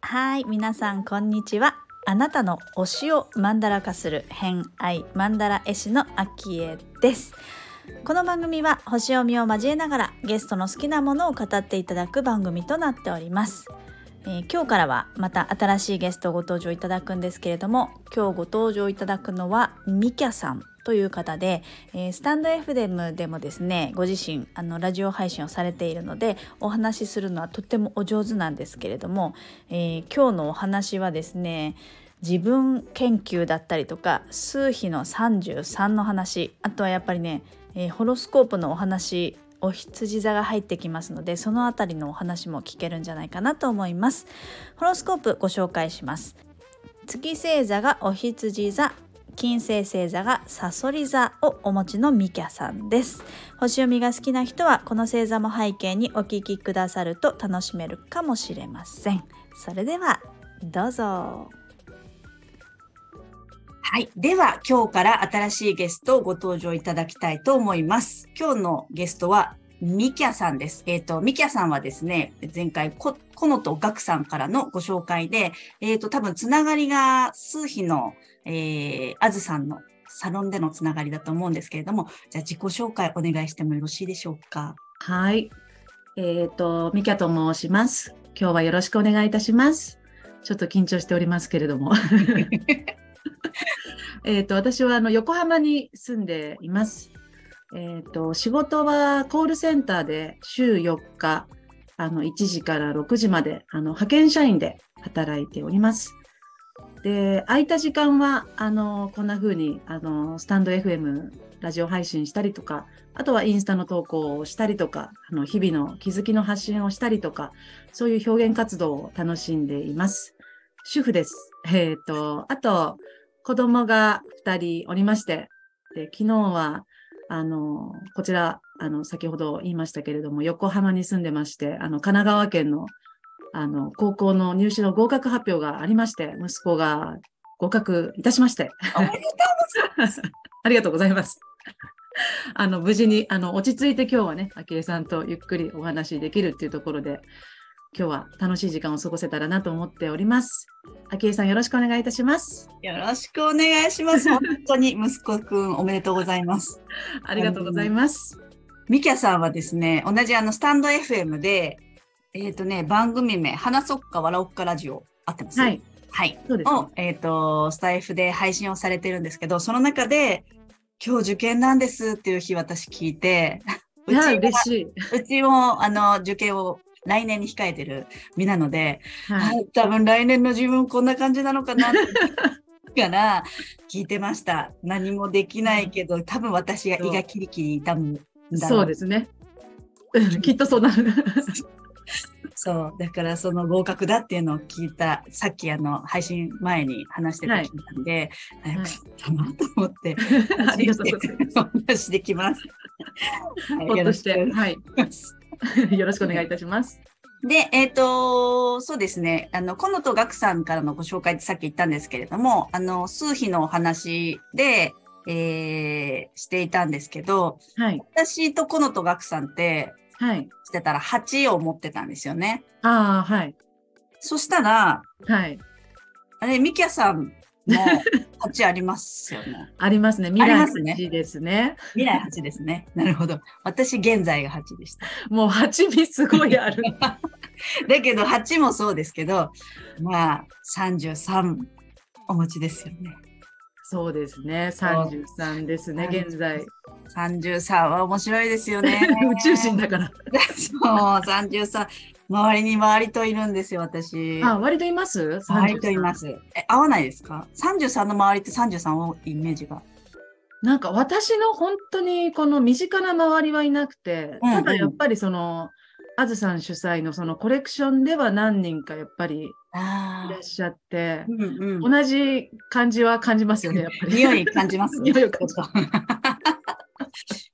はい、皆さんこんにちは。あなたの推しをマンダラ化する偏愛マンダラ絵師のアキエです。この番組は星読みを交えながらゲストの好きなものを語っていただく番組となっております。えー今日からはまた新しいゲストご登場いただくんですけれども今日ご登場いただくのはミキャさんという方で、えースタンド FM でもですねご自身あのラジオ配信をされているのでお話しするのはとってもお上手なんですけれども、えー今日のお話はですね自分研究だったりとか数比の33の話あとはやっぱりね、えーホロスコープのお話お羊座が入ってきますのでそのあたりのお話も聞けるんじゃないかなと思います。ホロスコープご紹介します。月星座がお羊座金星星座がサソリ座をお持ちのミキャさんです。星読みが好きな人はこの星座も背景にお聞きくださると楽しめるかもしれません。それではどうぞ。はい。では、今日から新しいゲストをご登場いただきたいと思います。今日のゲストは、ミキャさんです。えっ、と、ミキャさんはですね、前回、こ、このとガクさんからのご紹介で、えっ、と、多分、つながりが、数日の、えー、あずさんのサロンでのつながりだと思うんですけれども、じゃあ、自己紹介お願いしてもよろしいでしょうか？はい。えっ、と、ミキャと申します。今日はよろしくお願いいたします。ちょっと緊張しておりますけれども。えと、私はあの横浜に住んでいます。えっ、と、仕事はコールセンターで週4日、あの、1時から6時まで、あの、派遣社員で働いております。で、空いた時間は、あの、こんな風に、あの、スタンド FM、ラジオ配信したりとか、あとはインスタの投稿をしたりとか、あの日々の気づきの発信をしたりとか、そういう表現活動を楽しんでいます。主婦です。えっ、と、あと、子供が2人おりまして、で昨日は、あの、こちら、あの、先ほど言いましたけれども、横浜に住んでまして、あの、神奈川県の、あの、高校の入試の合格発表がありまして、息子が合格いたしまして、おめでとうございます。ありがとうございます。あの無事にあの落ち着いて今日はね、昭恵さんとゆっくりお話しできるっていうところで、今日は楽しい時間を過ごせたらなと思っております。昭恵さんよろしくお願いいたします。よろしくお願いします。本当に息子くんおめでとうございます。ありがとうございます。ミキャさんはですね、同じあのスタンド FM で、えっ、とね、番組名、話そっか笑おっかラジオ、あってます？はい、はい。そうですねを、えっ、と、スタイフで配信をされてるんですけど、その中で、今日受験なんですっていう日私聞いて、うち嬉しい。うちもあの受験を来年に控えてる身なので、ははいい、多分来年の自分こんな感じなのかなって から聞いてました。何もできないけど、多分私が胃がキリキリ痛むんだろそうですね。うんきっとそうなる。そう。だからその合格だっていうのを聞いた、さっきあの配信前に話してたんで、あよかったなと思って、ありがとうございます。お話しできます。よろしくお願はい、いします よろしくお願いいたします。で、えっ、と、そうですね。あの、このとガクさんからのご紹介ってさっき言ったんですけれども、あの、数比のお話で、えー、していたんですけど、はい、私とこのとガクさんって、はい。してたら8を持ってたんですよね。ああ、はい、そしたら、はい。あれ、ミキャさんも8ありますよね。ありますね。未来ありますね8ですね。未来8ですね。なるほど。私、現在が8でした。もう8味すごいある。だけど、8もそうですけど、まあ、33お持ちですよね。そうですね。33ですね、現在。33は面白いですよね。宇宙人だから。そう、33。周りに周りといるんですよ、私。あ、割といます？周りといま。す。え、合わないですか ?33 の周りって33多いイメージが。なんか私の本当にこの身近な周りはいなくて、うんうんただやっぱりその、あずさん主催のそのコレクションでは何人かやっぱりいあらっしゃって、うんうん。同じ感じは感じますよね、やっぱり。匂い感じます匂いを感じ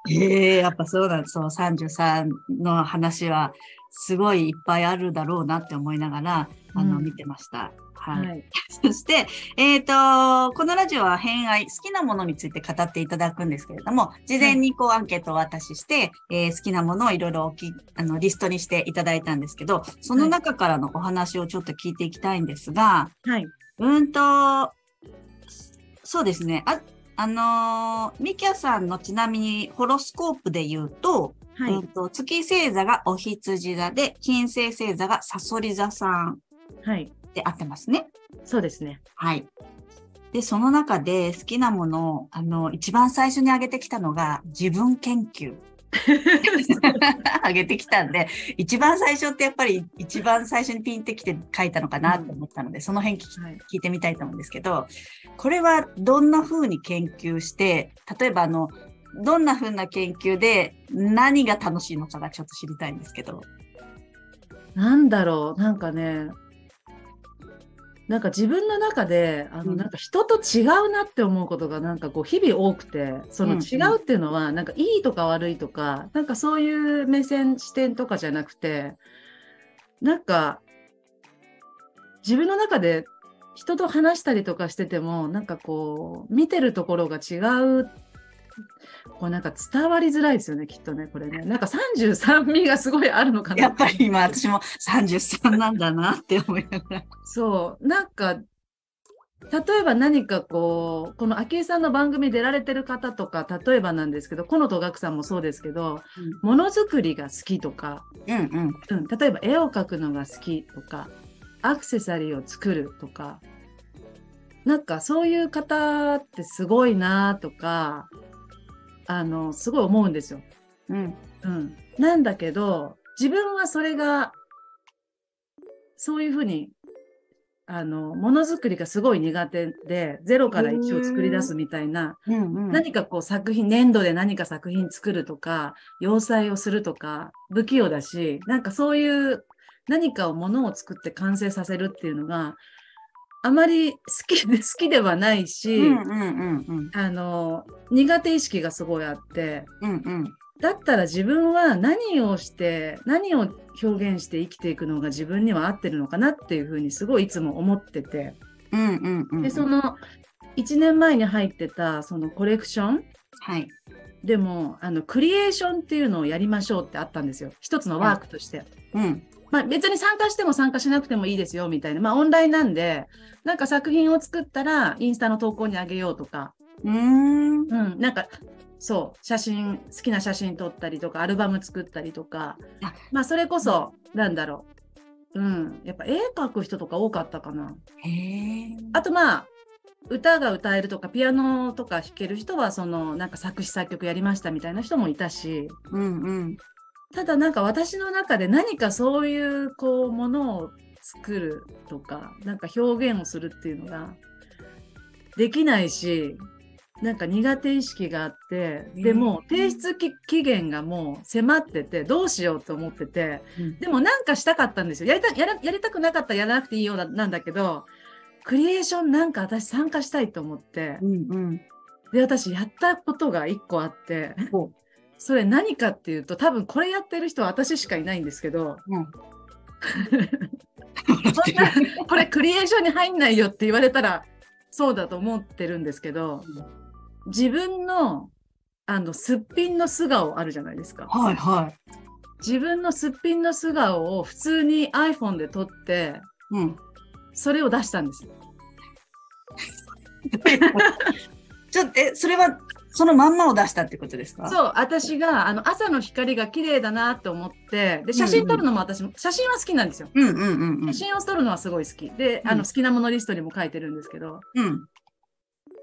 ええやっぱそうなんです。そう、33の話は、すごいいっぱいあるだろうなって思いながら、あの、うん見てました。はい。はい。そして、えっ、と、このラジオは偏愛、好きなものについて語っていただくんですけれども、事前にこうアンケートをお渡しして、えー好きなものをいろいろおきあのリストにしていただいたんですけど、その中からのお話をちょっと聞いていきたいんですが、はい。うんと、そうですね。あ、あのーミキャさんのちなみにホロスコープで言うと、はい。うんと月星座がお羊座で、金星星座がサソリ座さんはい。で合ってますね。そうですね。はい。で、その中で好きなものを、あの、一番最初に挙げてきたのが自分研究。挙げてきたんで、一番最初ってやっぱり一番最初にピンってきて書いたのかなと思ったので、その辺聞きはい。聞いてみたいと思うんですけど、これはどんな風に研究して、例えばあの、どんな風な研究で何が楽しいのかがちょっと知りたいんですけど。なんだろう、なんかね、なんか自分の中で、あの、うんなんか人と違うなって思うことがなんかこう日々多くて、その違うっていうのは、なんかいいとか悪いとか、なんかそういう目線、視点とかじゃなくて、なんか自分の中で人と話したりとかしてても、なんかこう、見てるところが違う。こうなんか伝わりづらいですよね、きっとね、これね。なんか33味がすごいあるのかなやっぱり今私も33なんだなって思いながら。そう、なんか、例えば何かこう、この昭恵さんの番組出られてる方とか、例えばなんですけど、この戸岳さんもそうですけど、ものづくりが好きとか、うんうん。うん、例えば絵を描くのが好きとか、アクセサリーを作るとか、なんかそういう方ってすごいなとか、あの、すごい思うんですよ。うん。うん。なんだけど、自分はそれが、そういうふうに、あの、ものづくりがすごい苦手で、ゼロから1を作り出すみたいな、うんうん。何かこう作品、粘土で何か作品作るとか、要塞をするとか、不器用だし、なんかそういう何かをものを作って完成させるっていうのが、あまり好きで、好きではないし、うんうんうんうん。あの、苦手意識がすごいあって、うんうん。だったら自分は何をして何を表現して生きていくのが自分には合ってるのかなっていうふうにすごいいつも思っててうんうんうん。でその1年前に入ってたそのコレクション？はい。でもあのクリエーションっていうのをやりましょうってあったんですよ一つのワークとして。うん。まあ、別に参加しても参加しなくてもいいですよみたいな、まあ、オンラインなんでなんか作品を作ったらインスタの投稿にあげようとか。うーん。うん、なんかそう。写真好きな写真撮ったりとかアルバム作ったりとか。あまあそれこそ、なんだろう。うん。やっぱ絵描く人とか多かったかな。へえ。あとまあ歌が歌えるとかピアノとか弾ける人はそのなんか作詞作曲やりましたみたいな人もいたし。うんうん。ただなんか私の中で何かそういうこうものを作るとかなんか表現をするっていうのができないしなんか苦手意識があってでも提出期期限がもう迫っててどうしようと思っててうん。でもなんかしたかったんですよ。やりたやらやりたくなかったらやらなくていいようななんだけどクリエーションなんか私参加したいと思ってうんうん。で私やったことが1個あってほそれ何かっていうと多分これやってる人は私しかいないんですけどうん。これクリエーションに入んないよって言われたらそうだと思ってるんですけど自分のあのすっぴんの素顔あるじゃないですかはいはい。自分のすっぴんの素顔を普通に iPhone で撮ってうん。それを出したんですよ ちょっと、え、それは、そのまんまを出したってことですか？う。そう私があの朝の光が綺麗だなと思ってで写真撮るのも私も、写真は好きなんですようんうんうんうん写。真を撮るのはすごい好きで、うんあの好きなものリストにも書いてるんですけどうん。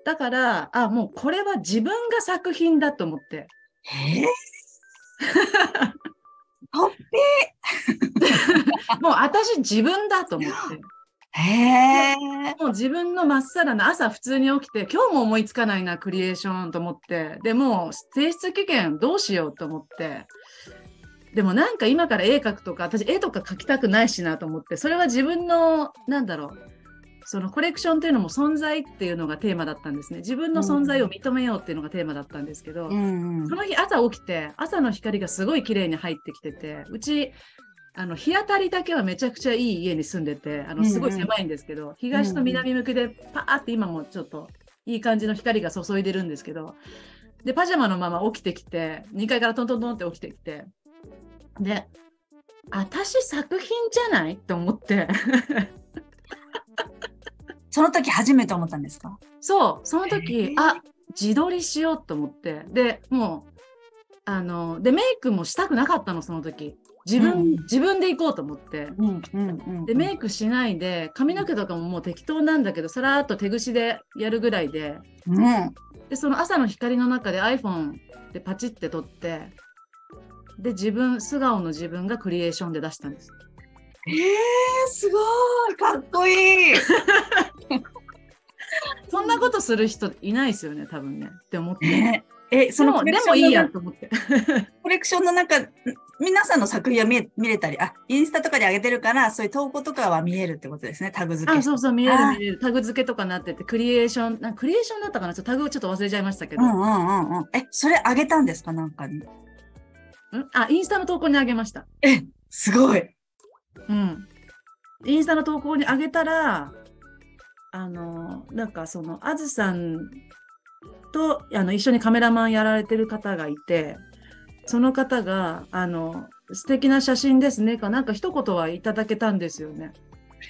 だからあもうこれは自分が作品だと思ってへえ。ほっ もう私自分だと思って。ぺへえ。もう自分のまっさらな朝普通に起きて、今日も思いつかないな、クリエーションと思って。でもう提出期限どうしようと思って。でもなんか今から絵描くとか、私絵とか描きたくないしなと思って、それは自分の、なんだろう。そのコレクションっていうのも存在っていうのがテーマだったんですね。自分の存在を認めようっていうのがテーマだったんですけど、うんうんその日朝起きて、朝の光がすごい綺麗に入ってきてて、うち、あの日当たりだけはめちゃくちゃいい家に住んでて、あのすごい狭いんですけど、東と南向きでパーって今もちょっといい感じの光が注いでるんですけど、で、パジャマのまま起きてきて、2階からトントントンって起きてきて、で、私作品じゃないって思って。その時初めて思ったんですか？そう、そのへ時ー、あ、自撮りしようと思って。で、もう、あの、で、メイクもしたくなかったの、その時。自分、うん自分で行こうと思って。うんうんうん。で、メイクしないで、髪の毛とかももう適当なんだけど、さらっと手ぐしでやるぐらいで、うん。で、その朝の光の中で iPhone でパチって撮って、で、自分、素顔の自分がクリエーションで出したんです。えー、すごいかっこいい そんなことする人いないですよね、多分ね。って思って。ねえ、そそのでもいいやと思って。コレクションの中、ん皆さんの作品は見え見れたり、あ、インスタとかで上げてるから、そういう投稿とかは見えるってことですね、タグ付け。あ、そうそう、見えるあ見える。タグ付けとかなってて、クリエーション、なんクリエーションだったかな？ちょっとタグちょっと忘れちゃいましたけど。うんうんうんうん。え、それ上げたんですか？なんかに。ん？あ、インスタの投稿にあげました。え、すごい。うん。インスタの投稿にあげたら、あの、なんかその、あずさんとあの一緒にカメラマンやられてる方がいて、その方が、あの、素敵な写真ですねか、なんか一言はいただけたんですよね。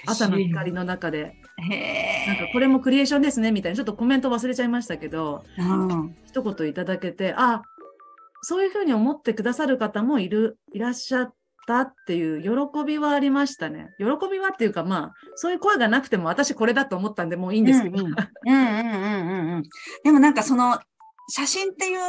朝の光の中で。へなんかこれもクリエーションですねみたいな、ちょっとコメント忘れちゃいましたけど、え。うん。一言いただけて、あ、そういうふうに思ってくださる方もいる、いらっしゃったっていう喜びはありましたね。喜びはっていうか、まあ、そういう声がなくても私これだと思ったんでもういいんですけど。うんうんうんうんうんうん。でもなんかその、写真っていう、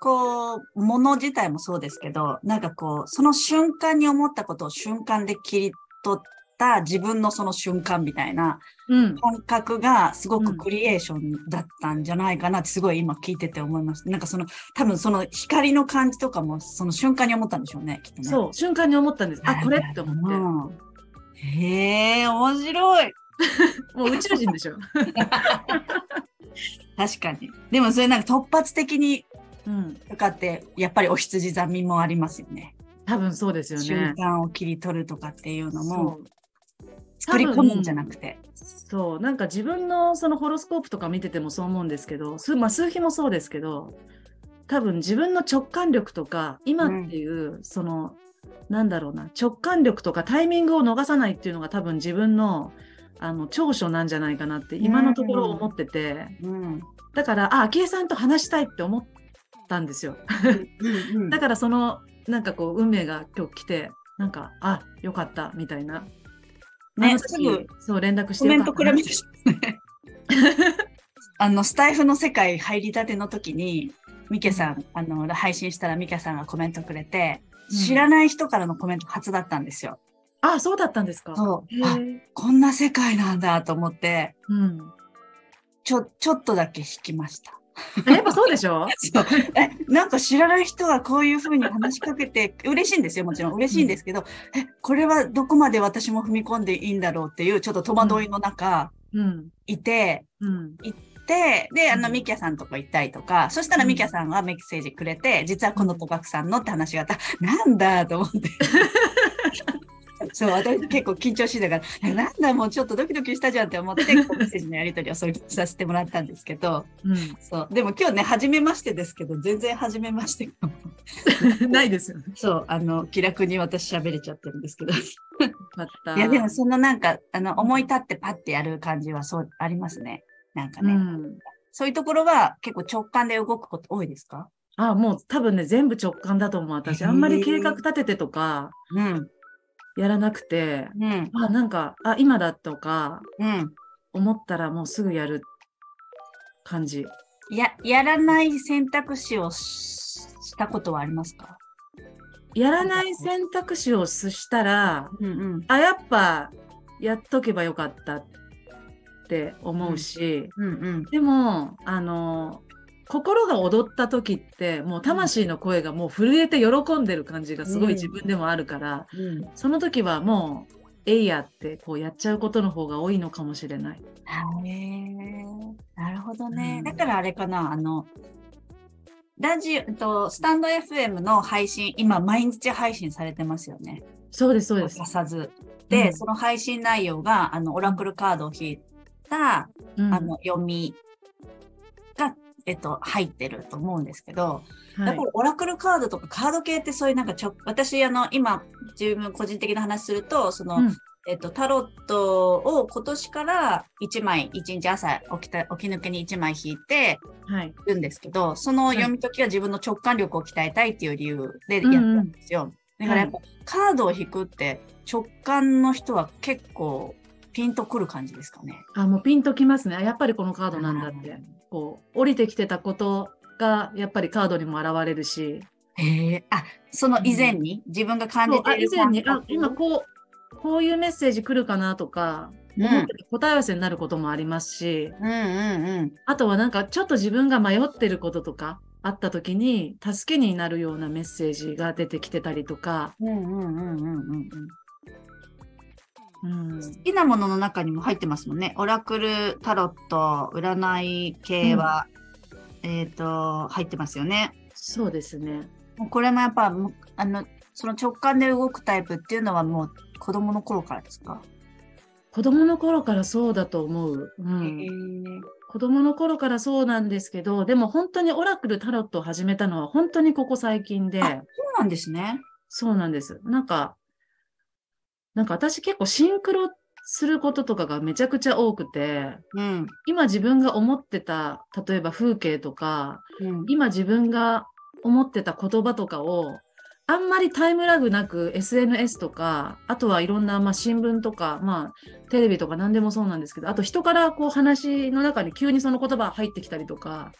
こう、もの自体もそうですけど、なんかこう、その瞬間に思ったことを瞬間で切り取った自分のその瞬間みたいなうん。感覚がすごうんくクリエーションだったんじゃないかなってすごい今聞いてて思いました。なんかその、多分その光の感じとかもその瞬間に思ったんでしょうね、きっとね。そう、瞬間に思ったんです。あ、これって思って。うん。へえ、面白い。もう宇宙人でしょ。確かに。でもそれなんか突発的にうん。とかって、やっぱりお羊座みもありますよね。多分そうですよ瞬ね。間を切り取るとかっていうのも作り込むんじゃなくて。そう、なんか自分のそのホロスコープとか見ててもそう思うんですけど、数,、まあ、数日もそうですけど、多分自分の直感力とか、今っていう、その、なんだろうな、直感力とかタイミングを逃さないっていうのが多分自分のあの長所なんじゃないかなって今のところ思ってて、うん。だから、あ、昭恵さんと話したいって思ったんですよ。だからその、なんかこう、運命が今日来て、なんか、あ、よかった、みたいな。ねすぐそう、連絡しコメントくれましたね。あの、スタイフの世界入りたての時に、ミケさん、あの、配信したらミケさんがコメントくれて、うん知らない人からのコメント初だったんですよ。あ、そうだったんですか。そう。あ、こんな世界なんだと思って、うん。ちょ、ちょっとだけ引きました。やっぱそうでしょ？そうえ、なんか知らない人がこういうふうに話しかけて、嬉しいんですよ、もちろん。嬉しいんですけど、え、これはどこまで私も踏み込んでいいんだろうっていう、ちょっと戸惑いの中、うん。いて、うん。で、で、あの、うんミキヤさんとこ行ったりとか、そしたらうんミキヤさんがメッセージくれて、実はこの戸隠さんのって話があったら、なんだと思って。そう、私結構緊張しいだから、えなんだもうちょっとドキドキしたじゃんって思って、メッセージのやり取りをそういうさせてもらったんですけど、うそう。でも今日ね、初めましてですけど、全然初めまして。ないですよね。そう、あの、気楽に私喋れちゃってるんですけど。いや、でもそのなんか、あの、思い立ってパッてやる感じはそう、ありますね。なんかね。うん。そういうところは結構直感で動くこと多いですか？あ、もう多分ね、全部直感だと思う、私。あんまり計画立ててとか、うん。やらなくて、うん。あ、なんか、あ、今だとか、うん。思ったらもうすぐやる感じ。や、やらない選択肢をししたことはありますか？やらない選択肢をしたら、うんうん。あ、やっぱ、やっとけばよかったって思うし、うんうん。でも、あの、心が踊った時って、もう魂の声がもう震えて喜んでる感じがすごい自分でもあるから、うん。その時はもう、えいやってこうやっちゃうことの方が多いのかもしれない。へえなるほどね。うんだからあれかな、あの、ラジオと、スタンド FM の配信、今毎日配信されてますよね。そうです、そうです。さず。で、うんその配信内容が、あの、オラクルカードを引いた、うんあの、読みが、えっと、入ってると思うんですけど、はいやっぱりオラクルカードとかカード系ってそういうなんかちょ、私、あの、今、自分個人的な話すると、その、うんえっと、タロットを今年から1枚、1日朝起きた、起き抜けに1枚引いてはい。るんですけど、その読み解きは自分の直感力を鍛えたいっていう理由でやってるんですよ。だからやっぱ、カードを引くって直感の人は結構ピンとくる感じですかね。あ、もうピンときますね。あやっぱりこのカードなんだって。こう、降りてきてたことが、やっぱりカードにも現れるし。へえ。あ、その以前に、自分が感じている以前に、あ今こう、こういうメッセージ来るかなとか、答え合わせになることもありますし、うんうんうん。あとはなんかちょっと自分が迷ってることとかあった時に、助けになるようなメッセージが出てきてたりとか、うんうんうんうんうんうん。うん、好きなものの中にも入ってますもんね。オラクル、タロット、占い系は、えっ、と、入ってますよね。そうですね。もうこれもやっぱ、あの、その直感で動くタイプっていうのはもう子供の頃からですか、子供の頃からそうだと思う。うへん、え子供の頃からそうなんですけど、でも本当にオラクルタロットを始めたのは本当にここ最近で、あそうなんですね。そうなんです。なんか、なんか私結構シンクロすることとかがめちゃくちゃ多くて、うん。今自分が思ってた、例えば風景とか、うん。今自分が思ってた言葉とかを、あんまりタイムラグなく SNS とか、あとはいろんな、まあ、新聞とか、まあ、テレビとか何でもそうなんですけど、あと人からこう話の中に急にその言葉が入ってきたりとか、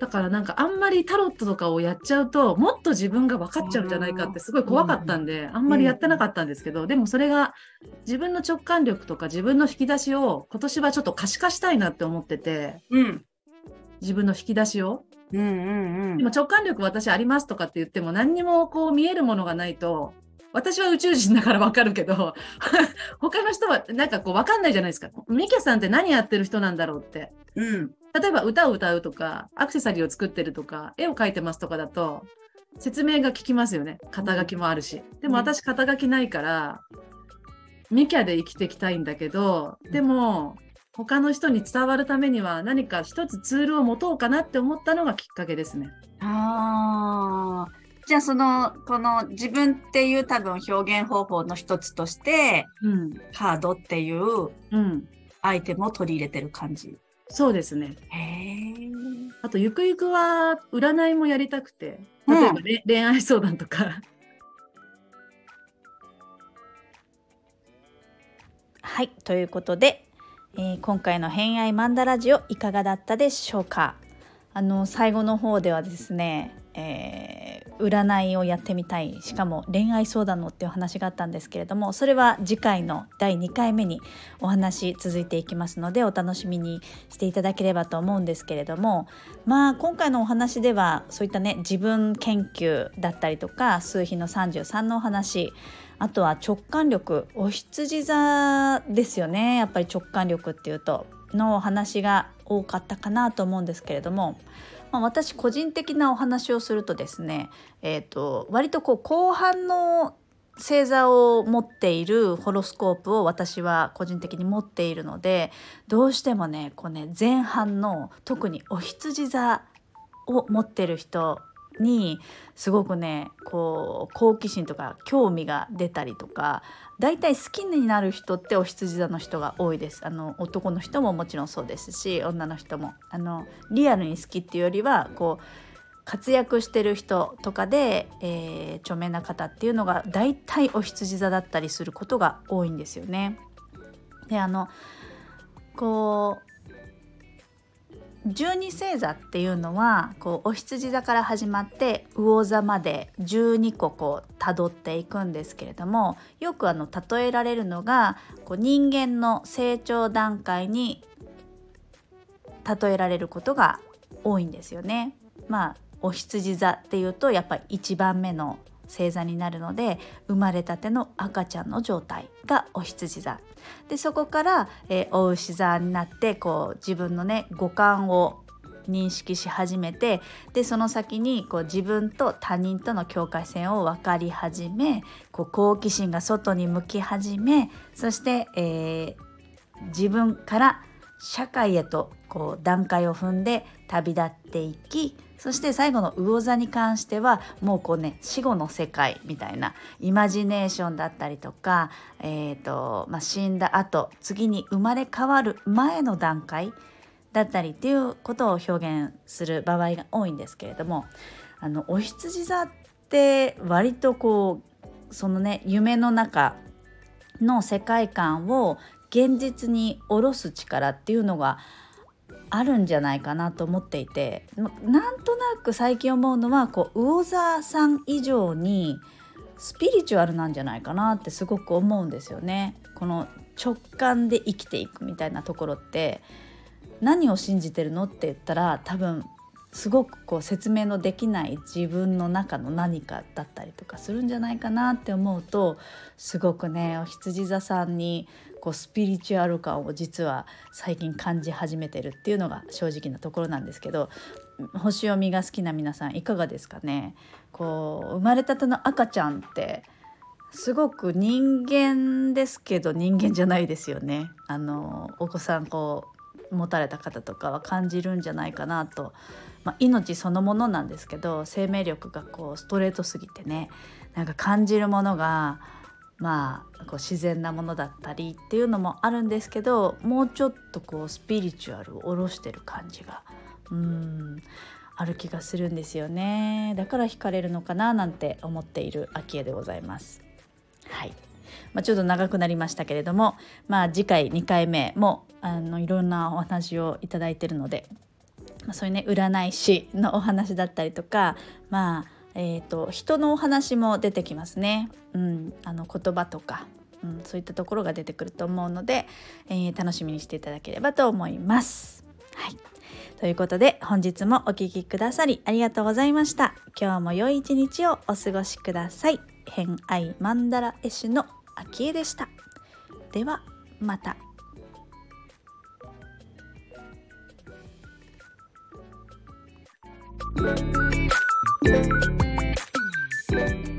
だからなんかあんまりタロットとかをやっちゃうと、もっと自分が分かっちゃうんじゃないかってすごい怖かったんで、あんまりやってなかったんですけど、でもそれが自分の直感力とか自分の引き出しを今年はちょっと可視化したいなって思ってて、うん。自分の引き出しを。うんうんうん。でも直感力私ありますとかって言っても何にもこう見えるものがないと、私は宇宙人だからわかるけど、他の人はなんかこうわかんないじゃないですか。ミキャさんって何やってる人なんだろうって。うん。例えば歌を歌うとか、アクセサリーを作ってるとか、絵を描いてますとかだと、説明が聞きますよね。肩書きもあるし。でも私肩書きないから、ミキャで生きていきたいんだけど、でも、他の人に伝わるためには何か一つツールを持とうかなって思ったのがきっかけですね。ああ。じゃあその、この自分っていう多分表現方法の一つとして、うん。カードっていううん。アイテムを取り入れてる感じ。そうですね。あと、ゆくゆくは占いもやりたくて、うん例えば、れ恋愛相談とか。はいということで、えー今回の「偏愛マンダラジオ」いかがだったでしょうか？あの最後の方ではですね、えー占いをやってみたい。しかも恋愛相談のっていう話があったんですけれどもそれは次回の第2回目にお話続いていきますのでお楽しみにしていただければと思うんですけれども。まあ今回のお話ではそういったね自分研究だったりとか数比の33のお話あとは直感力お羊座ですよね。やっぱり直感力っていうとのお話が多かったかなと思うんですけれども、まあ、私個人的なお話をするとですね、えー、と割とこう後半の星座を持っているホロスコープを私は個人的に持っているのでどうしてもねこうね前半の特にお羊座を持ってる人にすごくねこう好奇心とか興味が出たりとか大体好きになる人ってお羊座の人が多いですあの男の人ももちろんそうですし女の人もあのリアルに好きっていうよりはこう活躍してる人とかで、えー著名な方っていうのが大体お羊座だったりすることが多いんですよね。であのこう十二星座っていうのはこうお羊座から始まって魚座まで12個こう辿っていくんですけれどもよくあの例えられるのがこう人間の成長段階に例えられることが多いんですよね。まあお羊座っていうとやっぱり1番目の星座になるので生まれたての赤ちゃんの状態がお羊座。でそこから、えー、お牛座になってこう自分のね五感を認識し始めてでその先にこう自分と他人との境界線を分かり始めこう好奇心が外に向き始めそして、えー、自分から社会へとこう段階を踏んで旅立っていきそして最後の魚座に関してはもうこうね死後の世界みたいなイマジネーションだったりとか、えーとまあ、死んだ後次に生まれ変わる前の段階だったりっていうことを表現する場合が多いんですけれどもあのお羊座って割とこうそのね夢の中の世界観を現実に下ろす力っていうのがあるんじゃないかなと思っていてなんとなく最近思うのはこう魚座さん以上にスピリチュアルなんじゃないかなってすごく思うんですよね。この直感で生きていくみたいなところって何を信じてるのって言ったら多分すごくこう説明のできない自分の中の何かだったりとかするんじゃないかなって思うとすごくねお羊座さんにこうスピリチュアル感を実は最近感じ始めてるっていうのが正直なところなんですけど星読みが好きな皆さんいかがですかね？こう生まれたての赤ちゃんってすごく人間ですけど人間じゃないですよね。あのお子さんこう持たれた方とかは感じるんじゃないかなと、まあ、命そのものなんですけど生命力がこうストレートすぎてねなんか感じるものがまあこう自然なものだったりっていうのもあるんですけどもうちょっとこうスピリチュアルを下ろしてる感じがうんある気がするんですよねだから惹かれるのかななんて思っている秋江でございます。はいまあ、ちょっと長くなりましたけれども、まあ、次回2回目もあのいろんなお話をいただいてるので、まあ、そういうね占い師のお話だったりとかまあえーと、人のお話も出てきますね、うん、あの言葉とか、うん、そういったところが出てくると思うので、えー、楽しみにしていただければと思います。はいということで本日もお聴きくださりありがとうございました。今日も良い一日をお過ごしください。偏愛マンダラ絵師の昭恵でした。ではまた。thank you Thank you.